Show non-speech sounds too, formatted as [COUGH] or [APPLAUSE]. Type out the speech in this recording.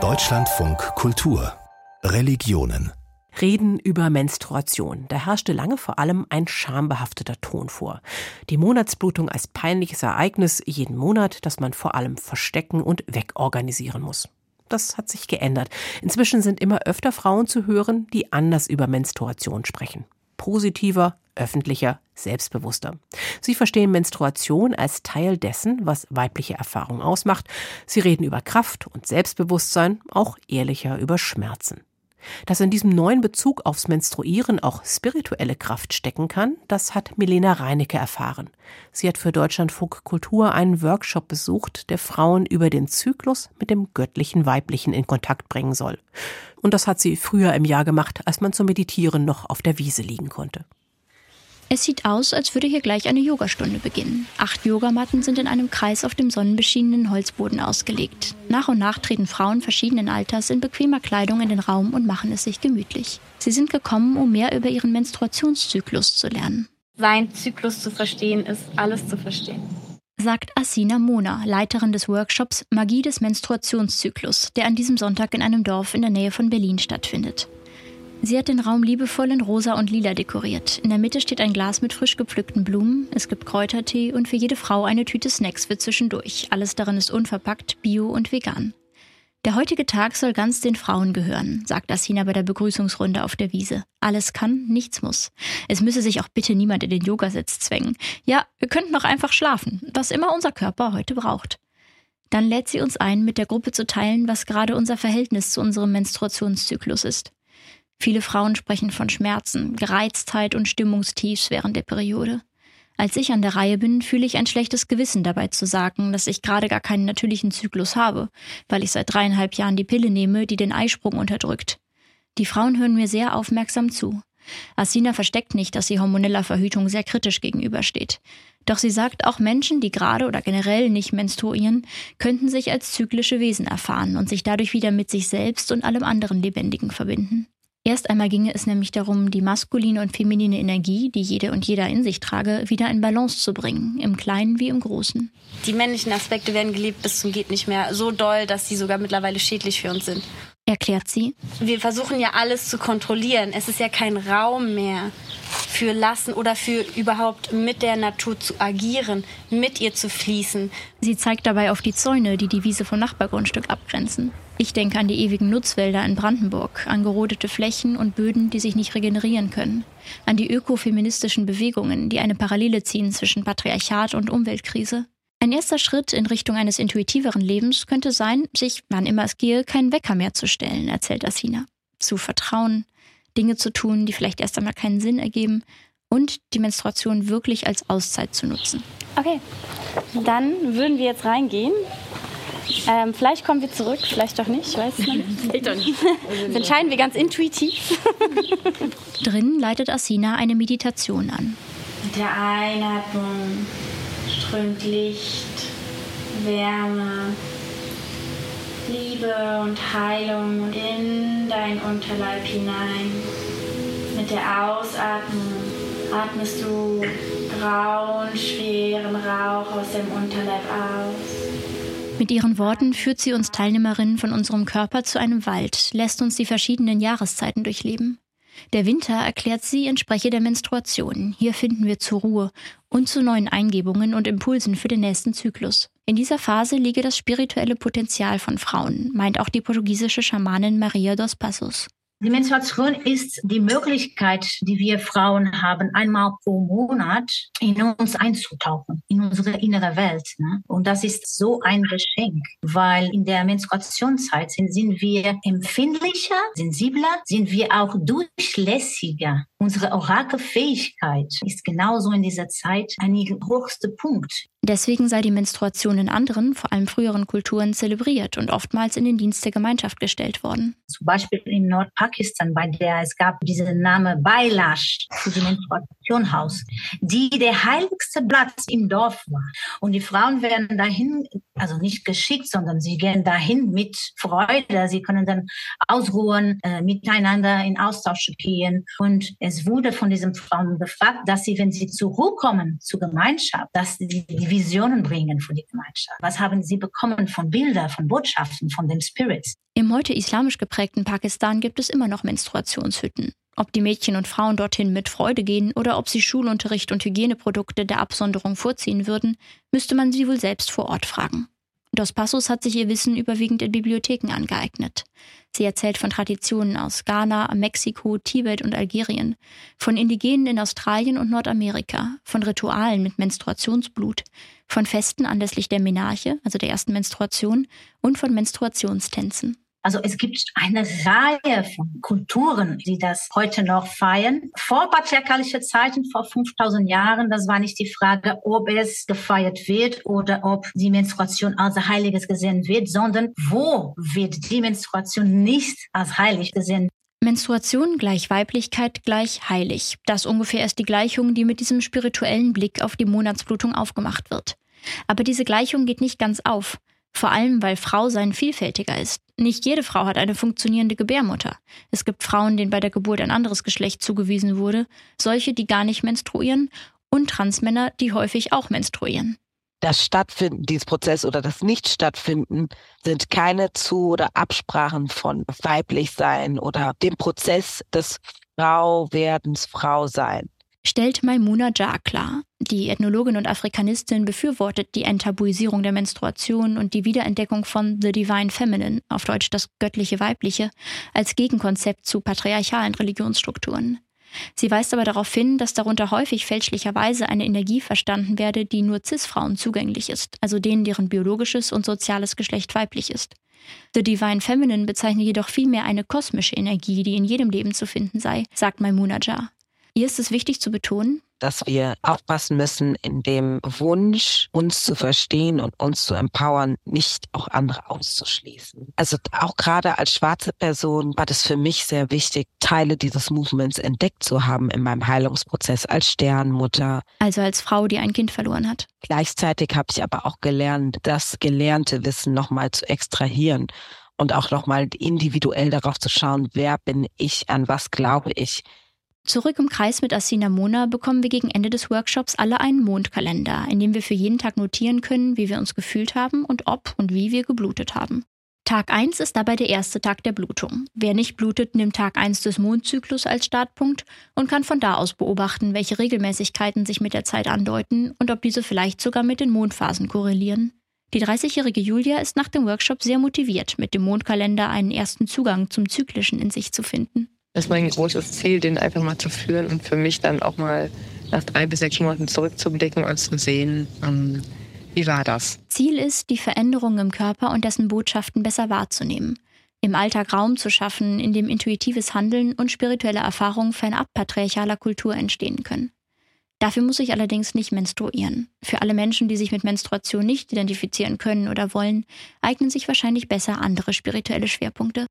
Deutschlandfunk Kultur Religionen Reden über Menstruation. Da herrschte lange vor allem ein schambehafteter Ton vor. Die Monatsblutung als peinliches Ereignis jeden Monat, das man vor allem verstecken und wegorganisieren muss. Das hat sich geändert. Inzwischen sind immer öfter Frauen zu hören, die anders über Menstruation sprechen. Positiver, öffentlicher, selbstbewusster. Sie verstehen Menstruation als Teil dessen, was weibliche Erfahrung ausmacht. Sie reden über Kraft und Selbstbewusstsein, auch ehrlicher über Schmerzen. Dass in diesem neuen Bezug aufs Menstruieren auch spirituelle Kraft stecken kann, das hat Milena Reinecke erfahren. Sie hat für Deutschlandfunk Kultur einen Workshop besucht, der Frauen über den Zyklus mit dem göttlichen Weiblichen in Kontakt bringen soll. Und das hat sie früher im Jahr gemacht, als man zum Meditieren noch auf der Wiese liegen konnte. Es sieht aus, als würde hier gleich eine Yogastunde beginnen. Acht Yogamatten sind in einem Kreis auf dem sonnenbeschienenen Holzboden ausgelegt. Nach und nach treten Frauen verschiedenen Alters in bequemer Kleidung in den Raum und machen es sich gemütlich. Sie sind gekommen, um mehr über ihren Menstruationszyklus zu lernen. Sein Zyklus zu verstehen, ist alles zu verstehen. Sagt Asina Mona, Leiterin des Workshops Magie des Menstruationszyklus, der an diesem Sonntag in einem Dorf in der Nähe von Berlin stattfindet. Sie hat den Raum liebevoll in rosa und lila dekoriert. In der Mitte steht ein Glas mit frisch gepflückten Blumen, es gibt Kräutertee und für jede Frau eine Tüte Snacks für zwischendurch. Alles darin ist unverpackt, bio und vegan. Der heutige Tag soll ganz den Frauen gehören, sagt Asina bei der Begrüßungsrunde auf der Wiese. Alles kann, nichts muss. Es müsse sich auch bitte niemand in den Yogasitz zwängen. Ja, wir könnten auch einfach schlafen, was immer unser Körper heute braucht. Dann lädt sie uns ein, mit der Gruppe zu teilen, was gerade unser Verhältnis zu unserem Menstruationszyklus ist. Viele Frauen sprechen von Schmerzen, Gereiztheit und Stimmungstiefs während der Periode. Als ich an der Reihe bin, fühle ich ein schlechtes Gewissen dabei zu sagen, dass ich gerade gar keinen natürlichen Zyklus habe, weil ich seit dreieinhalb Jahren die Pille nehme, die den Eisprung unterdrückt. Die Frauen hören mir sehr aufmerksam zu. Asina versteckt nicht, dass sie hormoneller Verhütung sehr kritisch gegenübersteht. Doch sie sagt, auch Menschen, die gerade oder generell nicht menstruieren, könnten sich als zyklische Wesen erfahren und sich dadurch wieder mit sich selbst und allem anderen Lebendigen verbinden. Erst einmal ginge es nämlich darum, die maskuline und feminine Energie, die jede und jeder in sich trage, wieder in Balance zu bringen, im Kleinen wie im Großen. Die männlichen Aspekte werden gelebt bis zum geht nicht mehr, so doll, dass sie sogar mittlerweile schädlich für uns sind. Erklärt sie. Wir versuchen ja alles zu kontrollieren. Es ist ja kein Raum mehr für lassen oder für überhaupt mit der Natur zu agieren, mit ihr zu fließen. Sie zeigt dabei auf die Zäune, die die Wiese vom Nachbargrundstück abgrenzen. Ich denke an die ewigen Nutzwälder in Brandenburg, an gerodete Flächen und Böden, die sich nicht regenerieren können, an die ökofeministischen Bewegungen, die eine Parallele ziehen zwischen Patriarchat und Umweltkrise. Ein erster Schritt in Richtung eines intuitiveren Lebens könnte sein, sich, wann immer es gehe, keinen Wecker mehr zu stellen, erzählt Asina. Zu vertrauen, Dinge zu tun, die vielleicht erst einmal keinen Sinn ergeben und die Menstruation wirklich als Auszeit zu nutzen. Okay, dann würden wir jetzt reingehen ähm, vielleicht kommen wir zurück, vielleicht doch nicht, ich weiß es nicht. [LAUGHS] Vielleicht doch nicht. [LAUGHS] Das entscheiden wir ganz intuitiv. [LAUGHS] Drinnen leitet Asina eine Meditation an. Mit der Einatmung strömt Licht, Wärme, Liebe und Heilung in dein Unterleib hinein. Mit der Ausatmung atmest du grauen, schweren Rauch aus dem Unterleib aus. Mit ihren Worten führt sie uns Teilnehmerinnen von unserem Körper zu einem Wald, lässt uns die verschiedenen Jahreszeiten durchleben. Der Winter, erklärt sie, entspreche der Menstruation. Hier finden wir zur Ruhe und zu neuen Eingebungen und Impulsen für den nächsten Zyklus. In dieser Phase liege das spirituelle Potenzial von Frauen, meint auch die portugiesische Schamanin Maria dos Passos. Die Menstruation ist die Möglichkeit, die wir Frauen haben, einmal pro Monat in uns einzutauchen, in unsere innere Welt. Ne? Und das ist so ein Geschenk, weil in der Menstruationszeit sind, sind wir empfindlicher, sensibler, sind wir auch durchlässiger. Unsere Orakelfähigkeit ist genauso in dieser Zeit ein hochster Punkt. Deswegen sei die Menstruation in anderen, vor allem früheren Kulturen zelebriert und oftmals in den Dienst der Gemeinschaft gestellt worden. Zum Beispiel in Nordpakistan, bei der es gab diesen Name Bailash für die Menstruationhaus, die der heiligste Platz im Dorf war. Und die Frauen werden dahin, also nicht geschickt, sondern sie gehen dahin mit Freude. Sie können dann ausruhen, äh, miteinander in Austausch gehen und es wurde von diesen Frauen gefragt, dass sie, wenn sie zurückkommen zur Gemeinschaft, dass sie die Visionen bringen für die Gemeinschaft. Was haben sie bekommen von Bildern, von Botschaften, von den Spirits? Im heute islamisch geprägten Pakistan gibt es immer noch Menstruationshütten. Ob die Mädchen und Frauen dorthin mit Freude gehen oder ob sie Schulunterricht und Hygieneprodukte der Absonderung vorziehen würden, müsste man sie wohl selbst vor Ort fragen. Dos Passos hat sich ihr Wissen überwiegend in Bibliotheken angeeignet. Sie erzählt von Traditionen aus Ghana, Mexiko, Tibet und Algerien, von Indigenen in Australien und Nordamerika, von Ritualen mit Menstruationsblut, von Festen anlässlich der Menarche, also der ersten Menstruation, und von Menstruationstänzen. Also es gibt eine Reihe von Kulturen, die das heute noch feiern. Vor patriarchalische Zeiten, vor 5000 Jahren, das war nicht die Frage, ob es gefeiert wird oder ob die Menstruation als Heiliges gesehen wird, sondern wo wird die Menstruation nicht als heilig gesehen. Menstruation gleich Weiblichkeit gleich heilig. Das ungefähr ist die Gleichung, die mit diesem spirituellen Blick auf die Monatsblutung aufgemacht wird. Aber diese Gleichung geht nicht ganz auf. Vor allem, weil Frau sein vielfältiger ist. Nicht jede Frau hat eine funktionierende Gebärmutter. Es gibt Frauen, denen bei der Geburt ein anderes Geschlecht zugewiesen wurde, solche, die gar nicht menstruieren und Transmänner, die häufig auch menstruieren. Das Stattfinden dieses Prozesses oder das Nicht-Stattfinden sind keine Zu- oder Absprachen von weiblich sein oder dem Prozess des Frauwerdens Frau sein stellt Maimuna Jar klar. Die Ethnologin und Afrikanistin befürwortet die Enttabuisierung der Menstruation und die Wiederentdeckung von The Divine Feminine, auf Deutsch das göttliche Weibliche, als Gegenkonzept zu patriarchalen Religionsstrukturen. Sie weist aber darauf hin, dass darunter häufig fälschlicherweise eine Energie verstanden werde, die nur Cis-Frauen zugänglich ist, also denen, deren biologisches und soziales Geschlecht weiblich ist. The Divine Feminine bezeichnet jedoch vielmehr eine kosmische Energie, die in jedem Leben zu finden sei, sagt Maimuna Jar. Hier ist es wichtig zu betonen, dass wir aufpassen müssen, in dem Wunsch, uns zu verstehen und uns zu empowern, nicht auch andere auszuschließen. Also auch gerade als schwarze Person war das für mich sehr wichtig, Teile dieses Movements entdeckt zu haben in meinem Heilungsprozess als Sternmutter. Also als Frau, die ein Kind verloren hat. Gleichzeitig habe ich aber auch gelernt, das gelernte Wissen nochmal zu extrahieren und auch nochmal individuell darauf zu schauen, wer bin ich, an was glaube ich Zurück im Kreis mit Asina Mona bekommen wir gegen Ende des Workshops alle einen Mondkalender, in dem wir für jeden Tag notieren können, wie wir uns gefühlt haben und ob und wie wir geblutet haben. Tag 1 ist dabei der erste Tag der Blutung. Wer nicht blutet, nimmt Tag 1 des Mondzyklus als Startpunkt und kann von da aus beobachten, welche Regelmäßigkeiten sich mit der Zeit andeuten und ob diese vielleicht sogar mit den Mondphasen korrelieren. Die 30-jährige Julia ist nach dem Workshop sehr motiviert, mit dem Mondkalender einen ersten Zugang zum Zyklischen in sich zu finden. Das ist mein großes Ziel, den einfach mal zu führen und für mich dann auch mal nach drei bis sechs Monaten zurückzublicken und zu sehen, ähm, wie war das? Ziel ist, die Veränderungen im Körper und dessen Botschaften besser wahrzunehmen. Im Alltag Raum zu schaffen, in dem intuitives Handeln und spirituelle Erfahrungen fernab patriarchaler Kultur entstehen können. Dafür muss ich allerdings nicht menstruieren. Für alle Menschen, die sich mit Menstruation nicht identifizieren können oder wollen, eignen sich wahrscheinlich besser andere spirituelle Schwerpunkte.